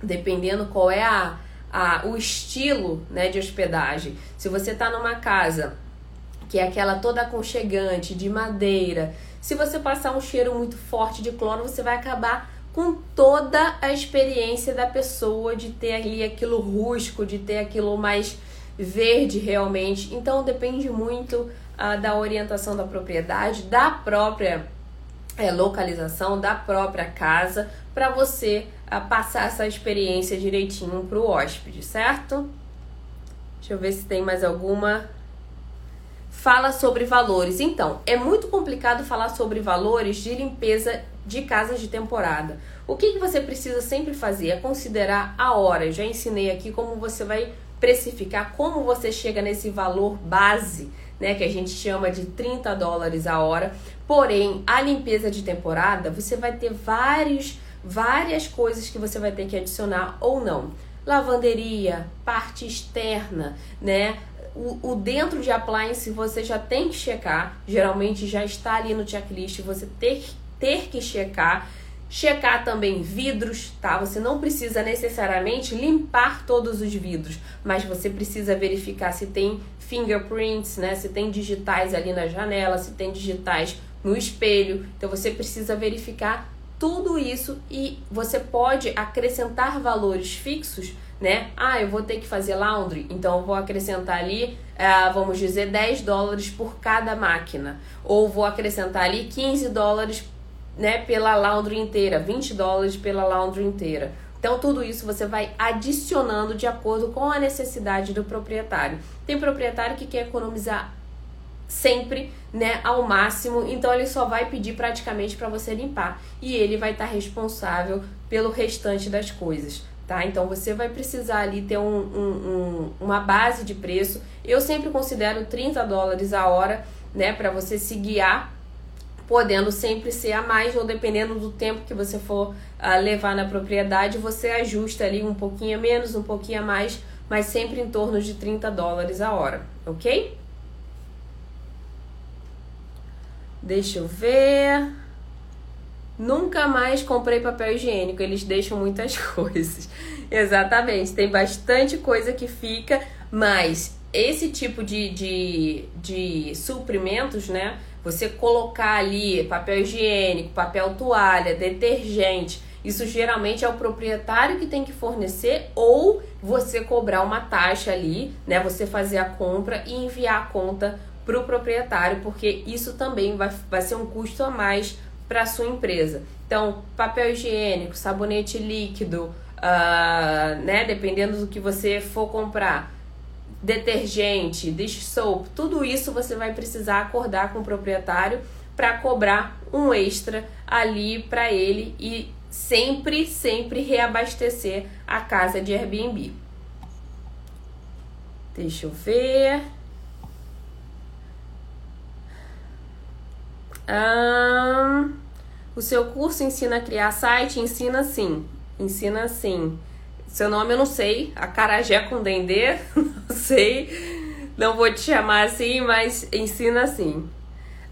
dependendo qual é a, a, o estilo né, de hospedagem. Se você está numa casa que é aquela toda aconchegante, de madeira. Se você passar um cheiro muito forte de cloro, você vai acabar com toda a experiência da pessoa de ter ali aquilo rústico, de ter aquilo mais verde realmente. Então depende muito ah, da orientação da propriedade, da própria é, localização, da própria casa, para você ah, passar essa experiência direitinho para o hóspede, certo? Deixa eu ver se tem mais alguma fala sobre valores. Então, é muito complicado falar sobre valores de limpeza de casas de temporada. O que, que você precisa sempre fazer é considerar a hora. Eu já ensinei aqui como você vai precificar, como você chega nesse valor base, né, que a gente chama de 30 dólares a hora. Porém, a limpeza de temporada, você vai ter vários, várias coisas que você vai ter que adicionar ou não lavanderia, parte externa, né? o, o, dentro de appliance você já tem que checar, geralmente já está ali no checklist, você ter, ter que checar. Checar também vidros, tá? Você não precisa necessariamente limpar todos os vidros, mas você precisa verificar se tem fingerprints, né? Se tem digitais ali na janela, se tem digitais no espelho. Então você precisa verificar tudo isso e você pode acrescentar valores fixos né? Ah, eu vou ter que fazer laundry, então eu vou acrescentar ali, uh, vamos dizer, 10 dólares por cada máquina. Ou vou acrescentar ali 15 dólares né, pela laundry inteira, 20 dólares pela laundry inteira. Então, tudo isso você vai adicionando de acordo com a necessidade do proprietário. Tem proprietário que quer economizar sempre, né, ao máximo, então ele só vai pedir praticamente para você limpar e ele vai estar tá responsável pelo restante das coisas. Tá? Então você vai precisar ali ter um, um, um, uma base de preço. Eu sempre considero 30 dólares a hora, né, para você se guiar, podendo sempre ser a mais ou dependendo do tempo que você for uh, levar na propriedade, você ajusta ali um pouquinho a menos, um pouquinho a mais, mas sempre em torno de 30 dólares a hora, ok? Deixa eu ver. Nunca mais comprei papel higiênico, eles deixam muitas coisas. Exatamente, tem bastante coisa que fica, mas esse tipo de, de, de suprimentos, né? Você colocar ali papel higiênico, papel toalha, detergente, isso geralmente é o proprietário que tem que fornecer ou você cobrar uma taxa ali, né? Você fazer a compra e enviar a conta para o proprietário, porque isso também vai, vai ser um custo a mais para a sua empresa. Então, papel higiênico, sabonete líquido, uh, né? Dependendo do que você for comprar, detergente, dish soap, tudo isso você vai precisar acordar com o proprietário para cobrar um extra ali para ele e sempre, sempre reabastecer a casa de Airbnb. Deixa eu ver. O seu curso ensina a criar site? Ensina sim. Ensina sim. Seu nome eu não sei. Acarajé com Dendê? Não sei. Não vou te chamar assim, mas ensina sim.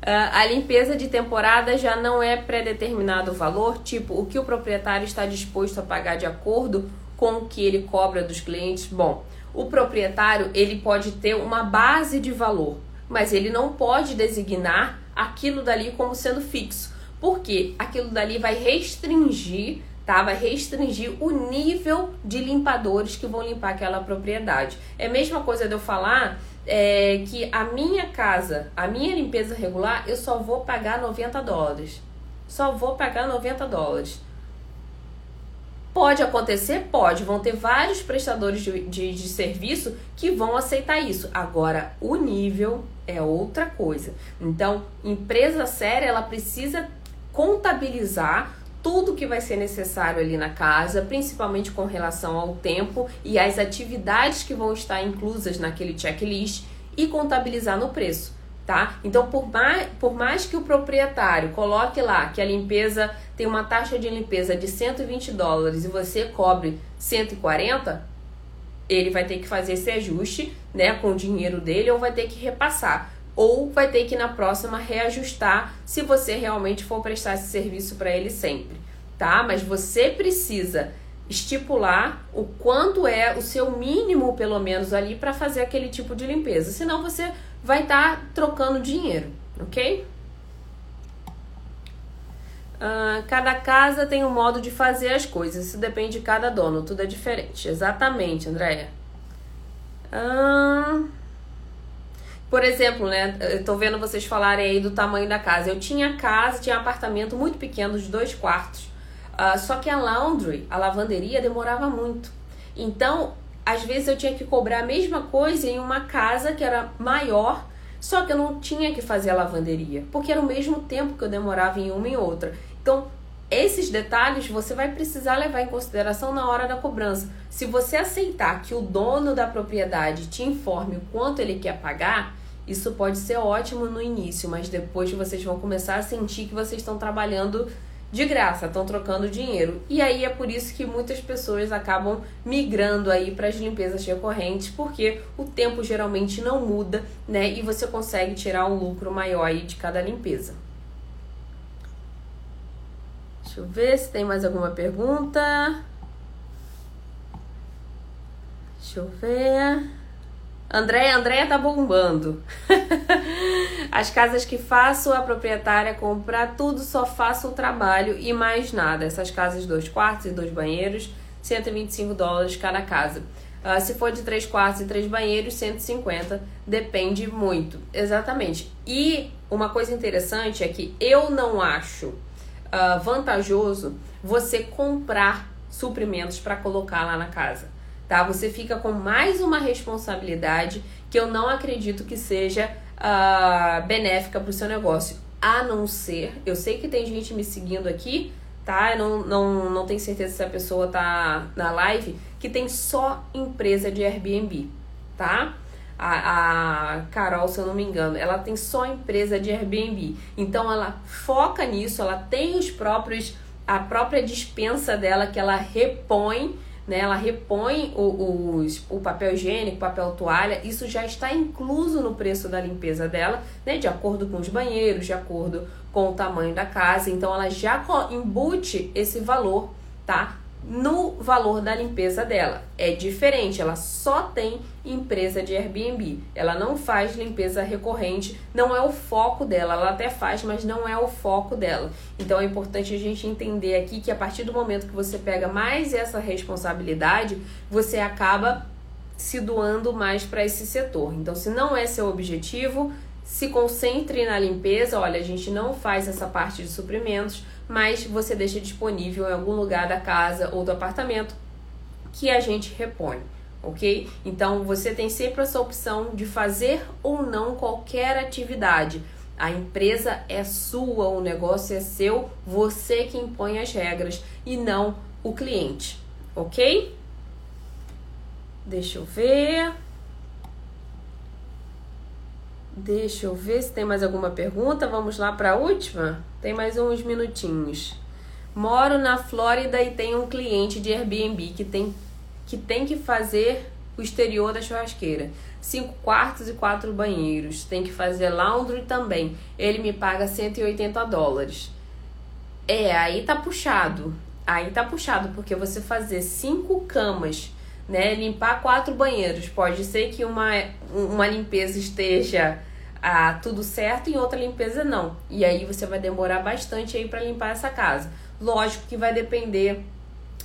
Uh, a limpeza de temporada já não é pré-determinado o valor, tipo, o que o proprietário está disposto a pagar de acordo com o que ele cobra dos clientes. Bom, o proprietário ele pode ter uma base de valor, mas ele não pode designar aquilo dali como sendo fixo, porque aquilo dali vai restringir, tá? Vai restringir o nível de limpadores que vão limpar aquela propriedade. É a mesma coisa de eu falar é, que a minha casa, a minha limpeza regular, eu só vou pagar 90 dólares. Só vou pagar 90 dólares. Pode acontecer? Pode. Vão ter vários prestadores de, de, de, serviço que vão aceitar isso. Agora, o nível é outra coisa. Então, empresa séria, ela precisa contabilizar tudo que vai ser necessário ali na casa, principalmente com relação ao tempo e as atividades que vão estar inclusas naquele checklist e contabilizar no preço tá? Então, por mais, por mais que o proprietário coloque lá que a limpeza tem uma taxa de limpeza de 120 dólares e você cobre 140, ele vai ter que fazer esse ajuste, né, com o dinheiro dele ou vai ter que repassar. Ou vai ter que na próxima reajustar se você realmente for prestar esse serviço para ele sempre, tá? Mas você precisa estipular o quanto é o seu mínimo, pelo menos ali, para fazer aquele tipo de limpeza. Senão você vai estar tá trocando dinheiro, ok? Uh, cada casa tem um modo de fazer as coisas, isso depende de cada dono, tudo é diferente. Exatamente, Andréia. Uh, por exemplo, né? Eu tô vendo vocês falarem aí do tamanho da casa. Eu tinha casa, tinha um apartamento muito pequeno de dois quartos. Uh, só que a laundry, a lavanderia, demorava muito. Então, às vezes eu tinha que cobrar a mesma coisa em uma casa que era maior, só que eu não tinha que fazer a lavanderia, porque era o mesmo tempo que eu demorava em uma e outra. Então, esses detalhes você vai precisar levar em consideração na hora da cobrança. Se você aceitar que o dono da propriedade te informe o quanto ele quer pagar, isso pode ser ótimo no início, mas depois vocês vão começar a sentir que vocês estão trabalhando de graça, estão trocando dinheiro. E aí é por isso que muitas pessoas acabam migrando aí para as limpezas recorrentes, porque o tempo geralmente não muda, né? E você consegue tirar um lucro maior aí de cada limpeza. Deixa eu ver se tem mais alguma pergunta. Deixa eu ver. Andréia, Andréia tá bombando. As casas que faço, a proprietária compra tudo, só faço o trabalho e mais nada. Essas casas, dois quartos e dois banheiros, 125 dólares cada casa. Uh, se for de três quartos e três banheiros, 150, depende muito. Exatamente. E uma coisa interessante é que eu não acho uh, vantajoso você comprar suprimentos para colocar lá na casa tá? Você fica com mais uma responsabilidade que eu não acredito que seja uh, benéfica para o seu negócio. A não ser, eu sei que tem gente me seguindo aqui, tá? Eu não, não, não tenho certeza se a pessoa tá na live, que tem só empresa de Airbnb, tá? A, a Carol, se eu não me engano, ela tem só empresa de Airbnb. Então ela foca nisso, ela tem os próprios a própria dispensa dela que ela repõe, né? Ela repõe o, o papel higiênico, papel toalha, isso já está incluso no preço da limpeza dela, né? De acordo com os banheiros, de acordo com o tamanho da casa. Então ela já embute esse valor, tá? No valor da limpeza dela. É diferente, ela só tem empresa de Airbnb. Ela não faz limpeza recorrente, não é o foco dela. Ela até faz, mas não é o foco dela. Então é importante a gente entender aqui que a partir do momento que você pega mais essa responsabilidade, você acaba se doando mais para esse setor. Então, se não é seu objetivo, se concentre na limpeza. Olha, a gente não faz essa parte de suprimentos mas você deixa disponível em algum lugar da casa ou do apartamento que a gente repõe, ok? Então você tem sempre essa opção de fazer ou não qualquer atividade. A empresa é sua, o negócio é seu, você que impõe as regras e não o cliente, ok? Deixa eu ver. Deixa eu ver se tem mais alguma pergunta. Vamos lá para a última? Tem mais uns minutinhos. Moro na Flórida e tenho um cliente de Airbnb que tem que, tem que fazer o exterior da churrasqueira. Cinco quartos e quatro banheiros. Tem que fazer laundry também. Ele me paga 180 dólares. É, aí tá puxado. Aí tá puxado, porque você fazer cinco camas né? Limpar quatro banheiros. Pode ser que uma, uma limpeza esteja ah, tudo certo e outra limpeza não. E aí você vai demorar bastante aí para limpar essa casa. Lógico que vai depender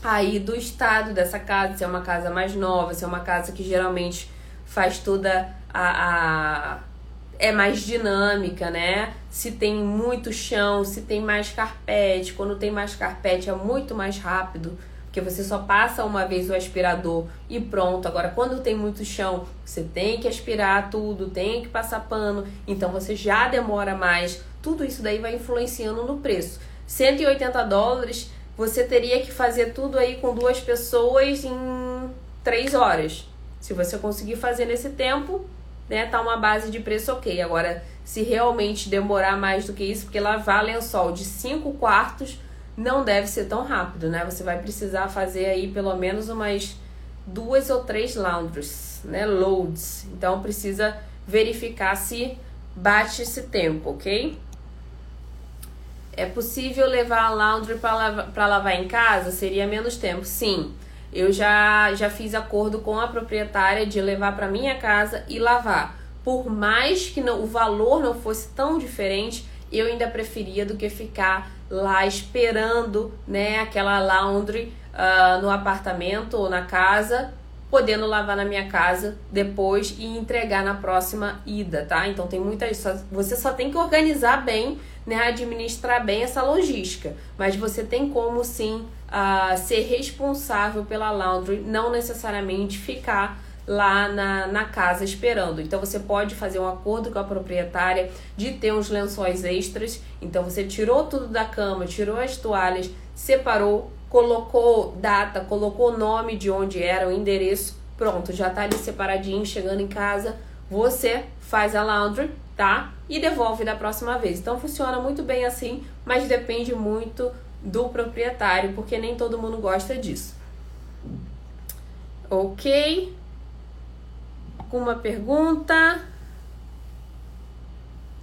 aí do estado dessa casa, se é uma casa mais nova, se é uma casa que geralmente faz toda a, a é mais dinâmica, né? Se tem muito chão, se tem mais carpete, quando tem mais carpete é muito mais rápido porque você só passa uma vez o aspirador e pronto. Agora, quando tem muito chão, você tem que aspirar tudo, tem que passar pano, então você já demora mais. Tudo isso daí vai influenciando no preço. 180 dólares, você teria que fazer tudo aí com duas pessoas em três horas. Se você conseguir fazer nesse tempo, né, tá uma base de preço ok. Agora, se realmente demorar mais do que isso, porque lavar lençol de 5 quartos não deve ser tão rápido, né? Você vai precisar fazer aí pelo menos umas duas ou três laundries, né? Loads. Então precisa verificar se bate esse tempo, ok? É possível levar a laundry para lavar, lavar em casa? Seria menos tempo? Sim. Eu já, já fiz acordo com a proprietária de levar para minha casa e lavar. Por mais que não, o valor não fosse tão diferente, eu ainda preferia do que ficar lá esperando, né, aquela laundry uh, no apartamento ou na casa, podendo lavar na minha casa depois e entregar na próxima ida, tá? Então tem muita você só tem que organizar bem, né, administrar bem essa logística, mas você tem como sim uh, ser responsável pela laundry, não necessariamente ficar lá na, na casa esperando. Então você pode fazer um acordo com a proprietária de ter uns lençóis extras. Então você tirou tudo da cama, tirou as toalhas, separou, colocou data, colocou o nome de onde era, o endereço, pronto, já tá ali separadinho, chegando em casa, você faz a laundry, tá? E devolve da próxima vez. Então funciona muito bem assim, mas depende muito do proprietário, porque nem todo mundo gosta disso. Ok? Alguma pergunta?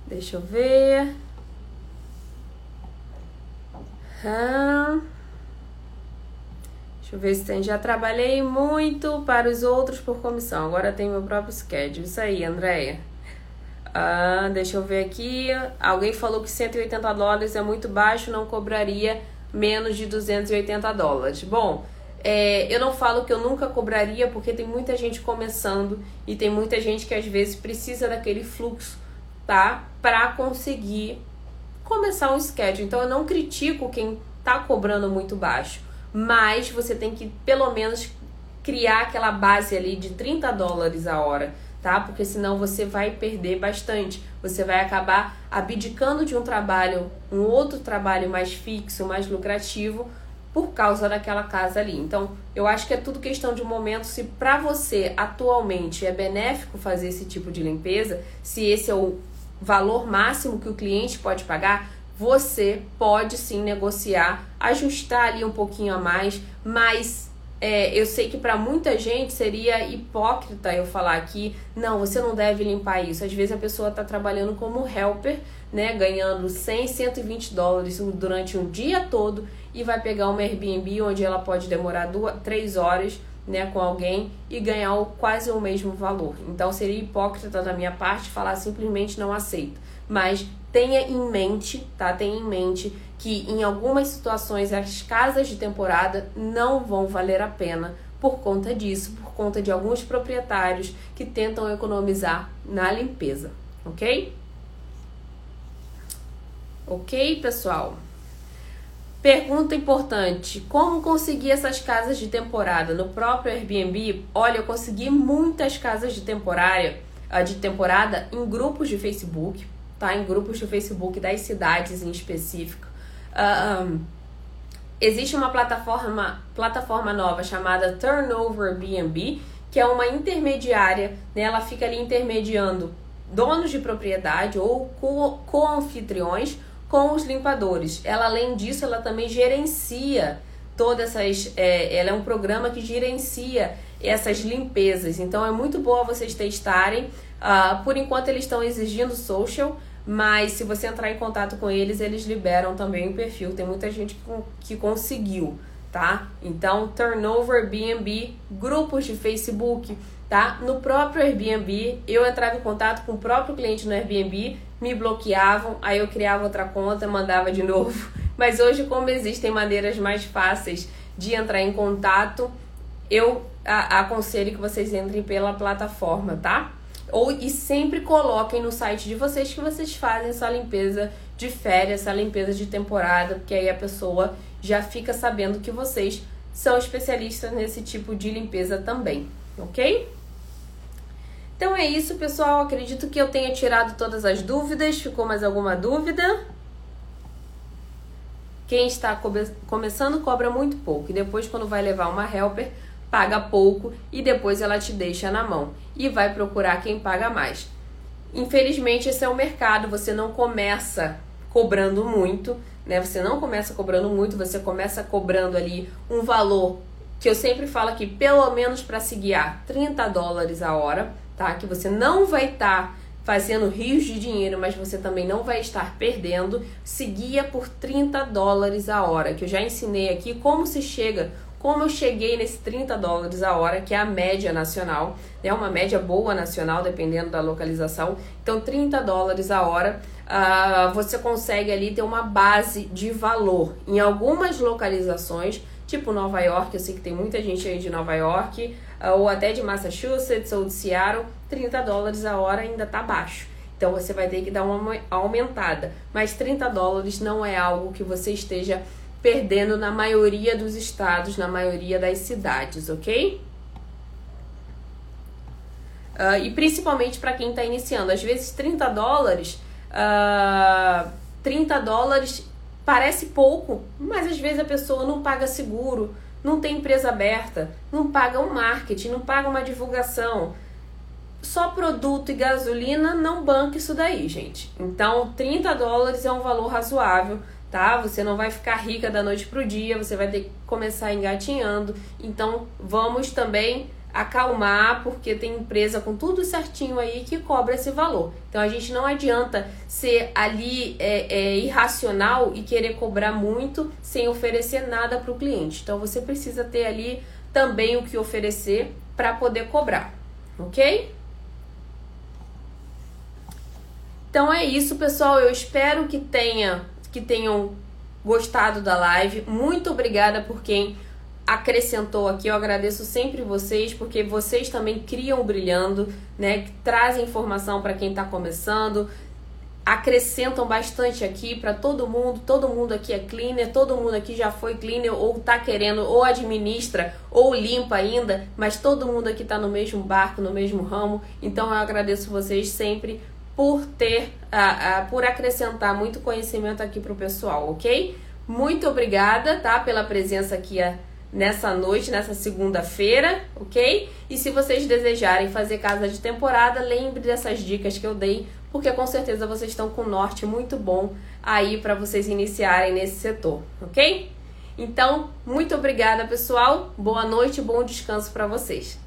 Deixa eu ver. Deixa eu ver se tem. Já trabalhei muito para os outros por comissão. Agora tem meu próprio schedule. Isso aí, Andréia. Ah, deixa eu ver aqui. Alguém falou que 180 dólares é muito baixo, não cobraria menos de 280 dólares. Bom, é, eu não falo que eu nunca cobraria, porque tem muita gente começando e tem muita gente que às vezes precisa daquele fluxo, tá? Para conseguir começar um schedule. Então eu não critico quem tá cobrando muito baixo, mas você tem que pelo menos criar aquela base ali de 30 dólares a hora, tá? Porque senão você vai perder bastante. Você vai acabar abdicando de um trabalho, um outro trabalho mais fixo, mais lucrativo, por causa daquela casa ali. Então, eu acho que é tudo questão de momento. Se para você atualmente é benéfico fazer esse tipo de limpeza, se esse é o valor máximo que o cliente pode pagar, você pode sim negociar, ajustar ali um pouquinho a mais, mas é, eu sei que para muita gente seria hipócrita eu falar aqui, não, você não deve limpar isso. Às vezes a pessoa está trabalhando como helper, né, ganhando 100, 120 dólares durante um dia todo e vai pegar uma Airbnb onde ela pode demorar duas, três horas né, com alguém e ganhar quase o mesmo valor. Então seria hipócrita da minha parte falar simplesmente não aceito. Mas tenha em mente, tá? Tenha em mente que em algumas situações as casas de temporada não vão valer a pena por conta disso, por conta de alguns proprietários que tentam economizar na limpeza, ok? Ok, pessoal? Pergunta importante: como conseguir essas casas de temporada no próprio Airbnb? Olha, eu consegui muitas casas de temporária, ah, de temporada em grupos de Facebook, tá? Em grupos de Facebook das cidades em específico. Um, existe uma plataforma, plataforma nova chamada Turnover BNB, que é uma intermediária, né? ela fica ali intermediando donos de propriedade ou co-anfitriões com os limpadores. Ela, além disso, ela também gerencia todas essas. É, ela é um programa que gerencia essas limpezas. Então é muito boa vocês testarem. Uh, por enquanto eles estão exigindo social, mas se você entrar em contato com eles, eles liberam também o perfil. Tem muita gente que, conseguiu, tá? Então, Turnover Airbnb, grupos de Facebook, tá? No próprio Airbnb, eu entrava em contato com o próprio cliente no Airbnb, me bloqueavam, aí eu criava outra conta, mandava de novo. Mas hoje, como existem maneiras mais fáceis de entrar em contato, eu aconselho que vocês entrem pela plataforma, tá? Ou e sempre coloquem no site de vocês que vocês fazem essa limpeza de férias, essa limpeza de temporada, porque aí a pessoa já fica sabendo que vocês são especialistas nesse tipo de limpeza também, ok? Então é isso, pessoal. Acredito que eu tenha tirado todas as dúvidas. Ficou mais alguma dúvida? Quem está começando cobra muito pouco e depois quando vai levar uma helper paga pouco e depois ela te deixa na mão e vai procurar quem paga mais. Infelizmente, esse é o mercado, você não começa cobrando muito, né? Você não começa cobrando muito, você começa cobrando ali um valor que eu sempre falo aqui, pelo menos para se guiar, 30 dólares a hora, tá? Que você não vai estar tá fazendo rios de dinheiro, mas você também não vai estar perdendo. Se guia por 30 dólares a hora, que eu já ensinei aqui como se chega como eu cheguei nesse 30 dólares a hora, que é a média nacional, é né? uma média boa nacional, dependendo da localização. Então, 30 dólares a hora, uh, você consegue ali ter uma base de valor. Em algumas localizações, tipo Nova York, eu sei que tem muita gente aí de Nova York, ou até de Massachusetts ou de Seattle, 30 dólares a hora ainda tá baixo. Então você vai ter que dar uma aumentada. Mas 30 dólares não é algo que você esteja perdendo na maioria dos estados, na maioria das cidades, ok? Uh, e principalmente para quem está iniciando. Às vezes 30 dólares, uh, 30 dólares parece pouco, mas às vezes a pessoa não paga seguro, não tem empresa aberta, não paga um marketing, não paga uma divulgação. Só produto e gasolina não banca isso daí, gente. Então, 30 dólares é um valor razoável tá? Você não vai ficar rica da noite pro dia, você vai ter que começar engatinhando. Então, vamos também acalmar, porque tem empresa com tudo certinho aí que cobra esse valor. Então a gente não adianta ser ali é, é, irracional e querer cobrar muito sem oferecer nada para o cliente. Então você precisa ter ali também o que oferecer para poder cobrar, ok? Então é isso, pessoal. Eu espero que tenha que tenham gostado da live. Muito obrigada por quem acrescentou aqui. Eu agradeço sempre vocês, porque vocês também criam brilhando, né? Trazem informação para quem está começando. acrescentam bastante aqui para todo mundo. Todo mundo aqui é cleaner, todo mundo aqui já foi cleaner ou tá querendo ou administra ou limpa ainda, mas todo mundo aqui tá no mesmo barco, no mesmo ramo. Então eu agradeço vocês sempre por ter, uh, uh, por acrescentar muito conhecimento aqui pro pessoal, ok? Muito obrigada, tá, pela presença aqui uh, nessa noite, nessa segunda-feira, ok? E se vocês desejarem fazer casa de temporada, lembre dessas dicas que eu dei porque com certeza vocês estão com um norte muito bom aí para vocês iniciarem nesse setor, ok? Então, muito obrigada, pessoal. Boa noite, bom descanso para vocês.